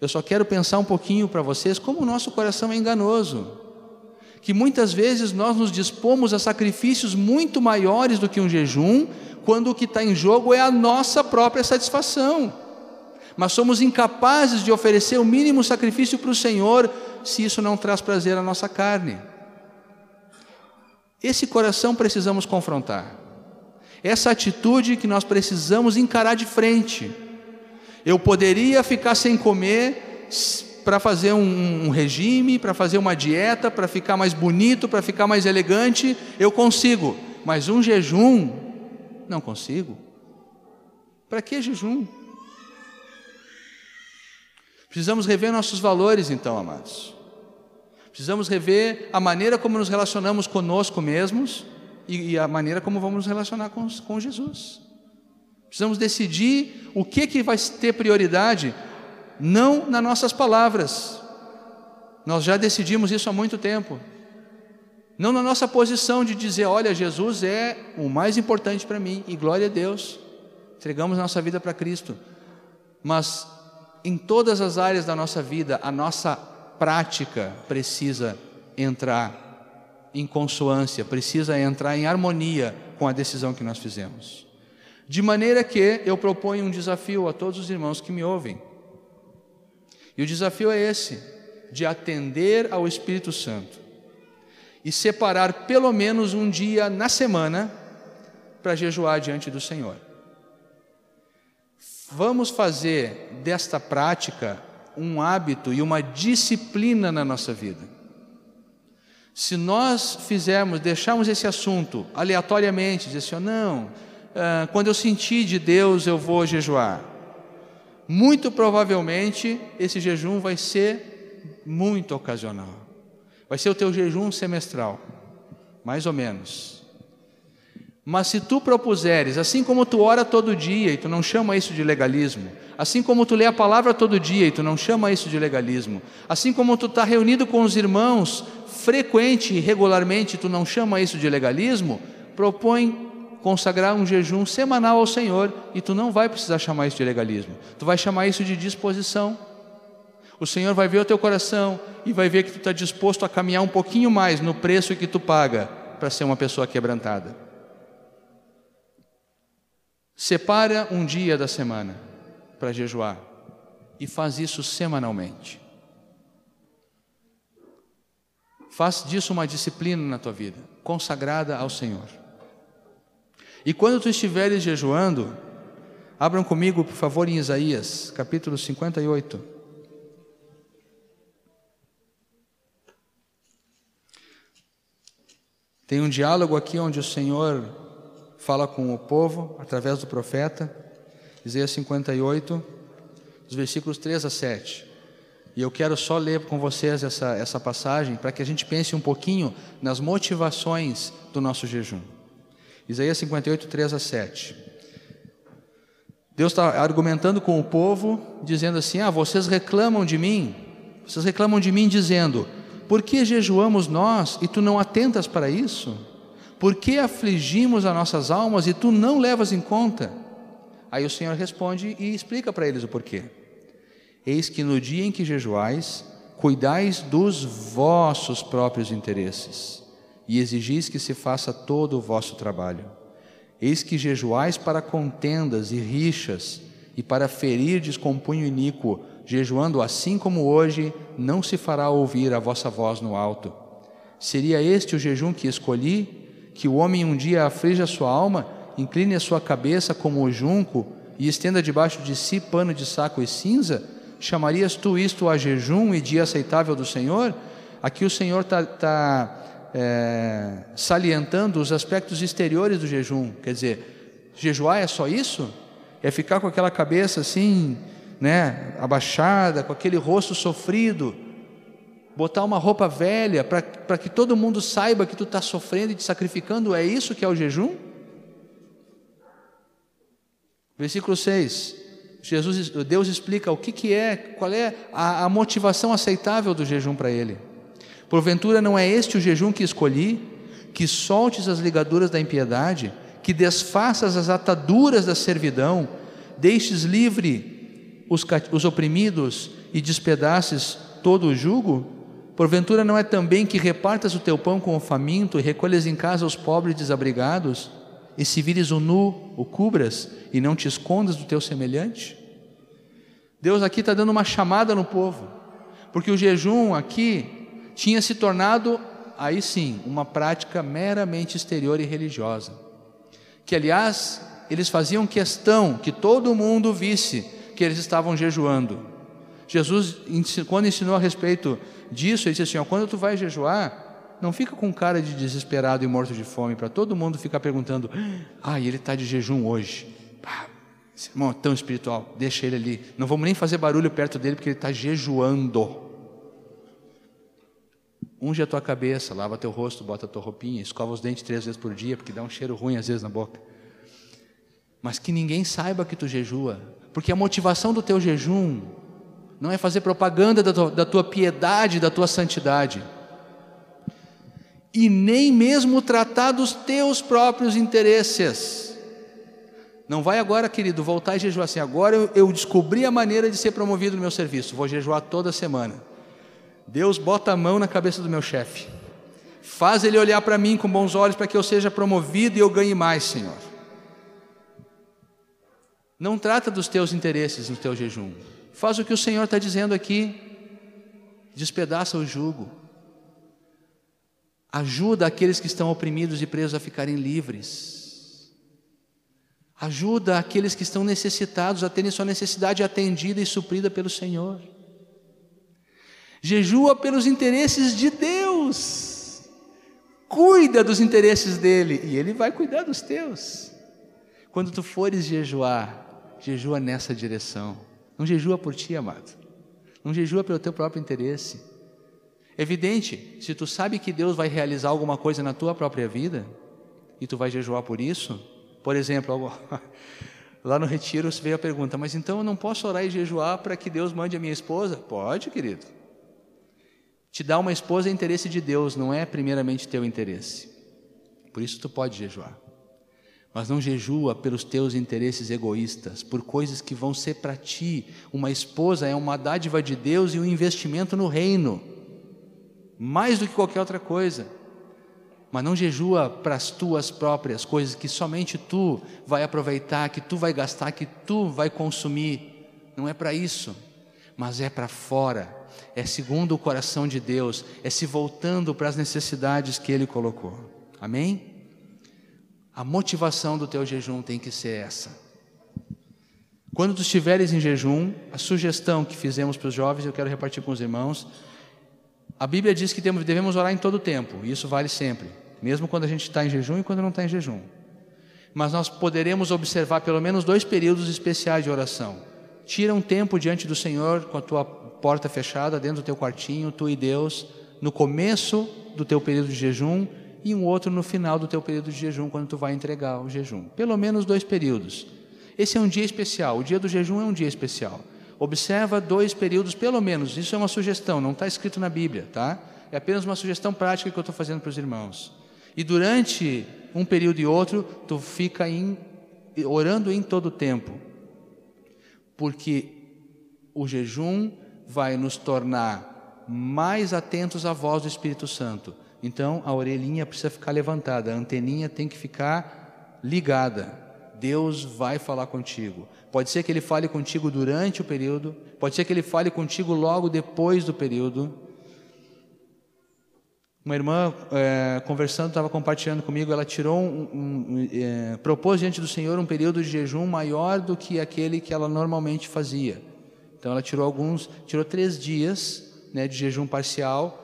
Speaker 1: Eu só quero pensar um pouquinho para vocês como o nosso coração é enganoso que muitas vezes nós nos dispomos a sacrifícios muito maiores do que um jejum, quando o que está em jogo é a nossa própria satisfação. Mas somos incapazes de oferecer o mínimo sacrifício para o Senhor se isso não traz prazer à nossa carne. Esse coração precisamos confrontar. Essa atitude que nós precisamos encarar de frente. Eu poderia ficar sem comer para fazer um, um regime, para fazer uma dieta, para ficar mais bonito, para ficar mais elegante, eu consigo, mas um jejum, não consigo. Para que jejum? Precisamos rever nossos valores, então, amados. Precisamos rever a maneira como nos relacionamos conosco mesmos e, e a maneira como vamos nos relacionar com, com Jesus. Precisamos decidir o que, que vai ter prioridade não nas nossas palavras. Nós já decidimos isso há muito tempo. Não na nossa posição de dizer, olha, Jesus é o mais importante para mim e glória a Deus. Entregamos nossa vida para Cristo. Mas em todas as áreas da nossa vida, a nossa prática precisa entrar em consoância, precisa entrar em harmonia com a decisão que nós fizemos. De maneira que eu proponho um desafio a todos os irmãos que me ouvem. E o desafio é esse: de atender ao Espírito Santo e separar pelo menos um dia na semana para jejuar diante do Senhor. Vamos fazer desta prática um hábito e uma disciplina na nossa vida. Se nós fizermos, deixarmos esse assunto aleatoriamente, dizer assim, não, ah, quando eu sentir de Deus eu vou jejuar muito provavelmente esse jejum vai ser muito ocasional. Vai ser o teu jejum semestral, mais ou menos. Mas se tu propuseres, assim como tu ora todo dia e tu não chama isso de legalismo, assim como tu lê a palavra todo dia e tu não chama isso de legalismo, assim como tu está reunido com os irmãos frequente e regularmente, tu não chama isso de legalismo, propõe consagrar um jejum semanal ao Senhor e tu não vai precisar chamar isso de legalismo, tu vai chamar isso de disposição. O Senhor vai ver o teu coração e vai ver que tu está disposto a caminhar um pouquinho mais no preço que tu paga para ser uma pessoa quebrantada. Separa um dia da semana para jejuar e faz isso semanalmente. Faz disso uma disciplina na tua vida, consagrada ao Senhor. E quando tu estiveres jejuando, abram comigo, por favor, em Isaías, capítulo 58. Tem um diálogo aqui onde o Senhor fala com o povo através do profeta, Isaías 58, os versículos 3 a 7. E eu quero só ler com vocês essa, essa passagem para que a gente pense um pouquinho nas motivações do nosso jejum. Isaías 58, 3 a 7. Deus está argumentando com o povo, dizendo assim: Ah, vocês reclamam de mim, vocês reclamam de mim, dizendo: Por que jejuamos nós e tu não atentas para isso? Por que afligimos as nossas almas e tu não levas em conta? Aí o Senhor responde e explica para eles o porquê. Eis que no dia em que jejuais, cuidais dos vossos próprios interesses e exigis que se faça todo o vosso trabalho. Eis que jejuais para contendas e rixas, e para ferir descompunho iníquo, jejuando assim como hoje, não se fará ouvir a vossa voz no alto. Seria este o jejum que escolhi? Que o homem um dia aflige a sua alma, incline a sua cabeça como o junco, e estenda debaixo de si pano de saco e cinza, chamarias tu isto a jejum e dia aceitável do Senhor? Aqui o Senhor está tá, é, salientando os aspectos exteriores do jejum, quer dizer, jejuar é só isso? É ficar com aquela cabeça assim, né, abaixada, com aquele rosto sofrido, botar uma roupa velha para que todo mundo saiba que tu está sofrendo e te sacrificando, é isso que é o jejum? Versículo 6. Jesus, Deus explica o que, que é, qual é a, a motivação aceitável do jejum para ele. Porventura não é este o jejum que escolhi, que soltes as ligaduras da impiedade, que desfaças as ataduras da servidão, deixes livre os, os oprimidos e despedaces todo o jugo? Porventura não é também que repartas o teu pão com o faminto e recolhas em casa os pobres desabrigados? E se vires o nu, o cubras e não te escondas do teu semelhante? Deus aqui está dando uma chamada no povo, porque o jejum aqui tinha se tornado, aí sim, uma prática meramente exterior e religiosa. Que, aliás, eles faziam questão que todo mundo visse que eles estavam jejuando. Jesus, quando ensinou a respeito disso, ele disse assim: ó, quando tu vai jejuar, não fica com cara de desesperado e morto de fome, para todo mundo ficar perguntando: ah, ele está de jejum hoje. Ah, esse irmão é tão espiritual, deixa ele ali. Não vamos nem fazer barulho perto dele, porque ele está jejuando. Unge a tua cabeça, lava teu rosto, bota a tua roupinha, escova os dentes três vezes por dia, porque dá um cheiro ruim às vezes na boca. Mas que ninguém saiba que tu jejua, porque a motivação do teu jejum não é fazer propaganda da tua, da tua piedade, da tua santidade, e nem mesmo tratar dos teus próprios interesses. Não vai agora, querido, voltar e jejuar assim. Agora eu, eu descobri a maneira de ser promovido no meu serviço. Vou jejuar toda semana. Deus bota a mão na cabeça do meu chefe. Faz ele olhar para mim com bons olhos para que eu seja promovido e eu ganhe mais, Senhor. Não trata dos teus interesses no teu jejum. Faz o que o Senhor está dizendo aqui. Despedaça o jugo. Ajuda aqueles que estão oprimidos e presos a ficarem livres. Ajuda aqueles que estão necessitados a terem sua necessidade atendida e suprida pelo Senhor. Jejua pelos interesses de Deus. Cuida dos interesses dele e ele vai cuidar dos teus. Quando tu fores jejuar, jejua nessa direção. Não jejua por ti, amado. Não jejua pelo teu próprio interesse. Evidente, se tu sabe que Deus vai realizar alguma coisa na tua própria vida e tu vai jejuar por isso, por exemplo, lá no retiro veio a pergunta: mas então eu não posso orar e jejuar para que Deus mande a minha esposa? Pode, querido. Te dar uma esposa é interesse de Deus, não é primeiramente teu interesse. Por isso tu pode jejuar mas não jejua pelos teus interesses egoístas, por coisas que vão ser para ti. Uma esposa é uma dádiva de Deus e um investimento no reino, mais do que qualquer outra coisa. Mas não jejua para as tuas próprias coisas que somente tu vai aproveitar, que tu vai gastar, que tu vai consumir. Não é para isso, mas é para fora. É segundo o coração de Deus, é se voltando para as necessidades que Ele colocou. Amém? A motivação do teu jejum tem que ser essa. Quando tu estiveres em jejum, a sugestão que fizemos para os jovens, eu quero repartir com os irmãos. A Bíblia diz que devemos orar em todo o tempo, e isso vale sempre, mesmo quando a gente está em jejum e quando não está em jejum. Mas nós poderemos observar pelo menos dois períodos especiais de oração. Tira um tempo diante do Senhor com a tua porta fechada, dentro do teu quartinho, tu e Deus, no começo do teu período de jejum e um outro no final do teu período de jejum, quando tu vai entregar o jejum. Pelo menos dois períodos. Esse é um dia especial, o dia do jejum é um dia especial. Observa dois períodos, pelo menos, isso é uma sugestão, não está escrito na Bíblia, tá? É apenas uma sugestão prática que eu estou fazendo para os irmãos. E durante um período e outro, tu fica em, orando em todo o tempo, porque o jejum vai nos tornar mais atentos à voz do Espírito Santo então a orelhinha precisa ficar levantada, a anteninha tem que ficar ligada. Deus vai falar contigo. Pode ser que ele fale contigo durante o período, pode ser que ele fale contigo logo depois do período. Uma irmã, é, conversando, estava compartilhando comigo, ela tirou um, um, é, propôs diante do Senhor um período de jejum maior do que aquele que ela normalmente fazia. Então ela tirou alguns, tirou três dias né, de jejum parcial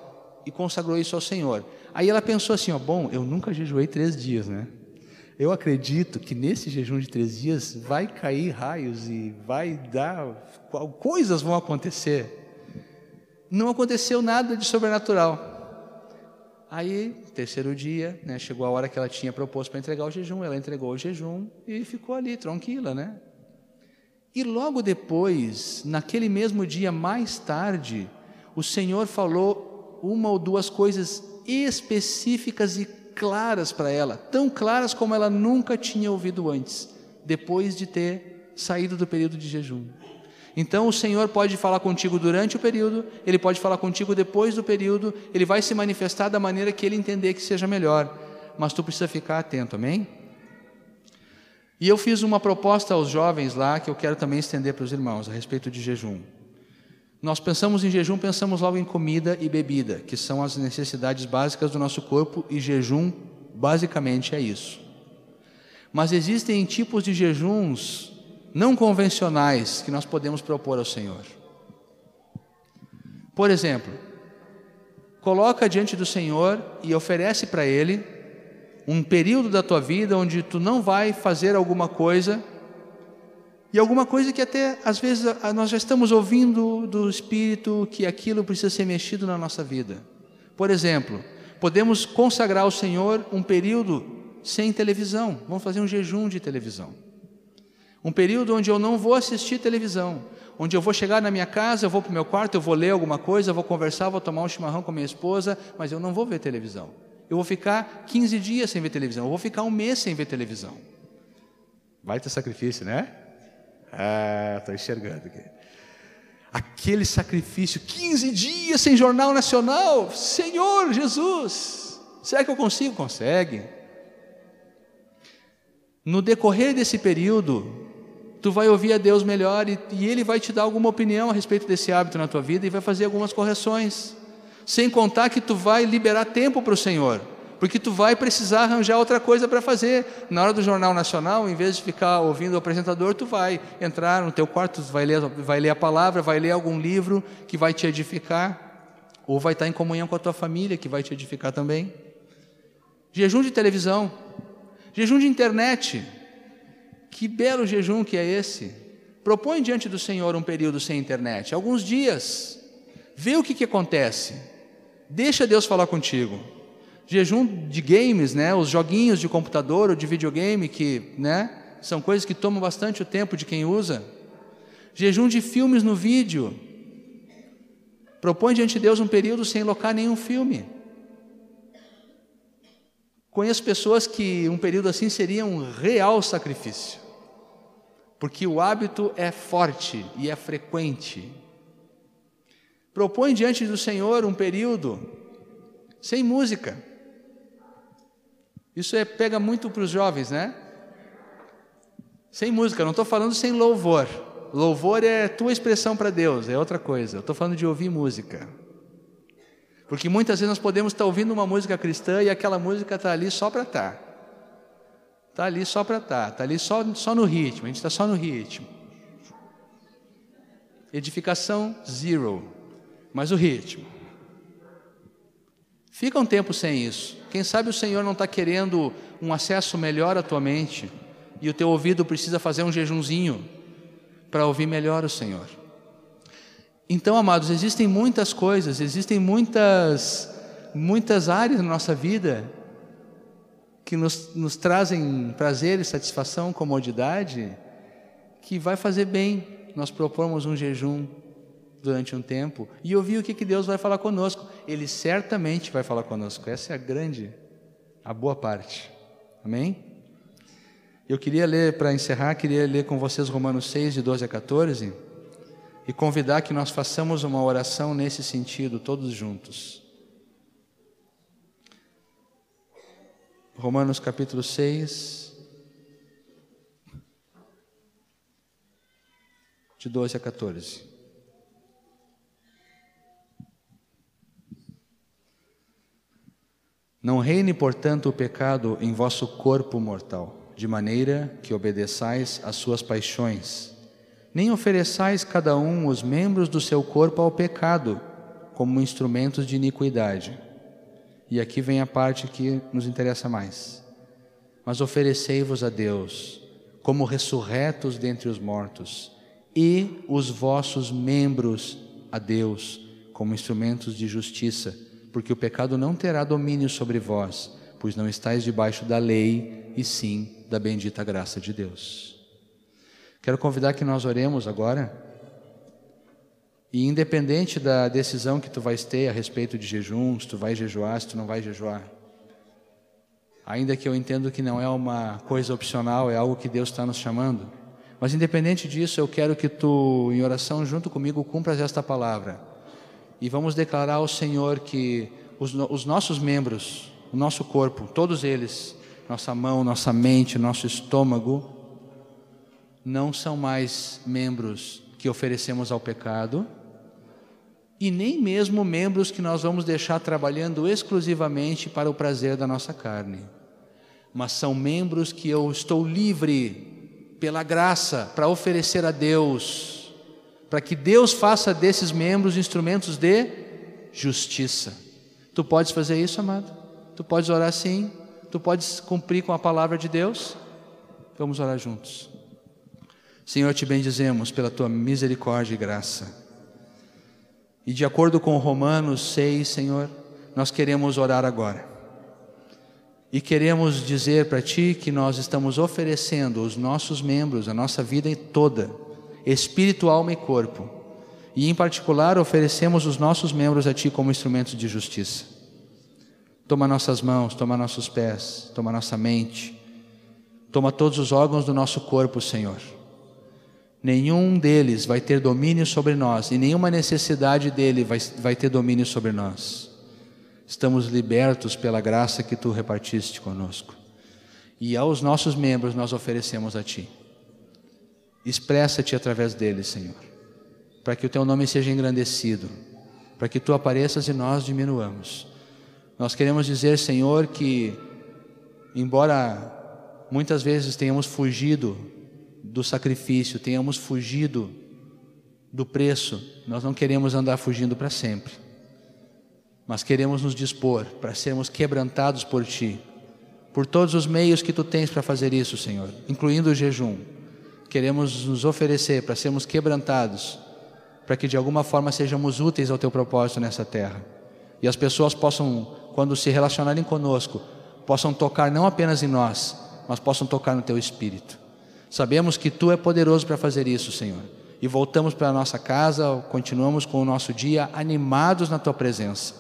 Speaker 1: e consagrou isso ao Senhor. Aí ela pensou assim, ó, bom, eu nunca jejuei três dias, né? Eu acredito que nesse jejum de três dias vai cair raios e vai dar coisas vão acontecer. Não aconteceu nada de sobrenatural. Aí, terceiro dia, né, chegou a hora que ela tinha proposto para entregar o jejum, ela entregou o jejum e ficou ali, tranquila, né? E logo depois, naquele mesmo dia, mais tarde, o Senhor falou uma ou duas coisas específicas e claras para ela, tão claras como ela nunca tinha ouvido antes, depois de ter saído do período de jejum. Então o Senhor pode falar contigo durante o período, ele pode falar contigo depois do período, ele vai se manifestar da maneira que ele entender que seja melhor, mas tu precisa ficar atento, amém? E eu fiz uma proposta aos jovens lá que eu quero também estender para os irmãos a respeito de jejum. Nós pensamos em jejum, pensamos logo em comida e bebida, que são as necessidades básicas do nosso corpo, e jejum basicamente é isso. Mas existem tipos de jejuns não convencionais que nós podemos propor ao Senhor. Por exemplo, coloca diante do Senhor e oferece para Ele um período da tua vida onde tu não vai fazer alguma coisa e alguma coisa que até às vezes nós já estamos ouvindo do Espírito que aquilo precisa ser mexido na nossa vida. Por exemplo, podemos consagrar ao Senhor um período sem televisão. Vamos fazer um jejum de televisão. Um período onde eu não vou assistir televisão, onde eu vou chegar na minha casa, eu vou para o meu quarto, eu vou ler alguma coisa, eu vou conversar, vou tomar um chimarrão com a minha esposa, mas eu não vou ver televisão. Eu vou ficar 15 dias sem ver televisão, eu vou ficar um mês sem ver televisão. Vai ter sacrifício, né? Ah, estou enxergando aqui. Aquele sacrifício, 15 dias sem jornal nacional, Senhor Jesus, será que eu consigo? Consegue. No decorrer desse período, tu vai ouvir a Deus melhor e, e Ele vai te dar alguma opinião a respeito desse hábito na tua vida e vai fazer algumas correções. Sem contar que tu vai liberar tempo para o Senhor, porque tu vai precisar arranjar outra coisa para fazer. Na hora do Jornal Nacional, em vez de ficar ouvindo o apresentador, tu vai entrar no teu quarto, vai ler, vai ler a palavra, vai ler algum livro que vai te edificar, ou vai estar em comunhão com a tua família, que vai te edificar também. Jejum de televisão, jejum de internet, que belo jejum que é esse! Propõe diante do Senhor um período sem internet, alguns dias. Vê o que, que acontece. Deixa Deus falar contigo. Jejum de games, né? Os joguinhos de computador ou de videogame que, né? São coisas que tomam bastante o tempo de quem usa. Jejum de filmes no vídeo. Propõe diante de Deus um período sem locar nenhum filme. Conheço pessoas que um período assim seria um real sacrifício porque o hábito é forte e é frequente. Propõe diante do Senhor um período sem música. Isso é, pega muito para os jovens, né? Sem música, não estou falando sem louvor. Louvor é tua expressão para Deus, é outra coisa. Eu estou falando de ouvir música. Porque muitas vezes nós podemos estar ouvindo uma música cristã e aquela música está ali só para estar. Tá. Está ali só para estar, tá, está ali só, só no ritmo, a gente está só no ritmo. Edificação, zero, mas o ritmo. Fica um tempo sem isso. Quem sabe o Senhor não está querendo um acesso melhor à tua mente e o teu ouvido precisa fazer um jejunzinho para ouvir melhor o Senhor. Então, amados, existem muitas coisas, existem muitas, muitas áreas na nossa vida que nos, nos trazem prazer satisfação, comodidade, que vai fazer bem nós propomos um jejum durante um tempo e ouvir o que, que Deus vai falar conosco. Ele certamente vai falar conosco. Essa é a grande, a boa parte. Amém? Eu queria ler, para encerrar, queria ler com vocês Romanos 6, de 12 a 14, e convidar que nós façamos uma oração nesse sentido, todos juntos. Romanos capítulo 6, de 12 a 14. Não reine, portanto, o pecado em vosso corpo mortal, de maneira que obedeçais às suas paixões. Nem ofereçais cada um os membros do seu corpo ao pecado, como instrumentos de iniquidade. E aqui vem a parte que nos interessa mais. Mas oferecei-vos a Deus, como ressurretos dentre os mortos, e os vossos membros a Deus, como instrumentos de justiça porque o pecado não terá domínio sobre vós, pois não estáis debaixo da lei, e sim da bendita graça de Deus. Quero convidar que nós oremos agora, e independente da decisão que tu vais ter a respeito de jejum, se tu vai jejuar, se tu não vai jejuar, ainda que eu entendo que não é uma coisa opcional, é algo que Deus está nos chamando, mas independente disso, eu quero que tu, em oração junto comigo, cumpras esta palavra e vamos declarar ao Senhor que os, os nossos membros, o nosso corpo, todos eles, nossa mão, nossa mente, nosso estômago, não são mais membros que oferecemos ao pecado e nem mesmo membros que nós vamos deixar trabalhando exclusivamente para o prazer da nossa carne, mas são membros que eu estou livre pela graça para oferecer a Deus para que Deus faça desses membros instrumentos de justiça. Tu podes fazer isso, amado? Tu podes orar assim? Tu podes cumprir com a palavra de Deus? Vamos orar juntos. Senhor, te bendizemos pela tua misericórdia e graça. E de acordo com Romanos 6, Senhor, nós queremos orar agora. E queremos dizer para ti que nós estamos oferecendo os nossos membros, a nossa vida toda, espírito, alma e corpo. E em particular oferecemos os nossos membros a Ti como instrumentos de justiça. Toma nossas mãos, toma nossos pés, toma nossa mente, toma todos os órgãos do nosso corpo, Senhor. Nenhum deles vai ter domínio sobre nós e nenhuma necessidade dele vai, vai ter domínio sobre nós. Estamos libertos pela graça que Tu repartiste conosco. E aos nossos membros nós oferecemos a Ti. Expressa-te através deles, Senhor, para que o teu nome seja engrandecido, para que tu apareças e nós diminuamos. Nós queremos dizer, Senhor, que, embora muitas vezes tenhamos fugido do sacrifício, tenhamos fugido do preço, nós não queremos andar fugindo para sempre, mas queremos nos dispor para sermos quebrantados por Ti, por todos os meios que Tu tens para fazer isso, Senhor, incluindo o jejum queremos nos oferecer para sermos quebrantados, para que de alguma forma sejamos úteis ao teu propósito nessa terra. E as pessoas possam, quando se relacionarem conosco, possam tocar não apenas em nós, mas possam tocar no teu espírito. Sabemos que tu é poderoso para fazer isso, Senhor. E voltamos para a nossa casa, continuamos com o nosso dia animados na tua presença.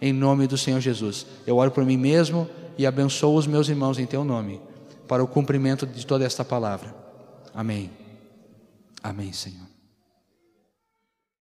Speaker 1: Em nome do Senhor Jesus. Eu oro por mim mesmo e abençoo os meus irmãos em teu nome, para o cumprimento de toda esta palavra. Amém. Amém, Senhor.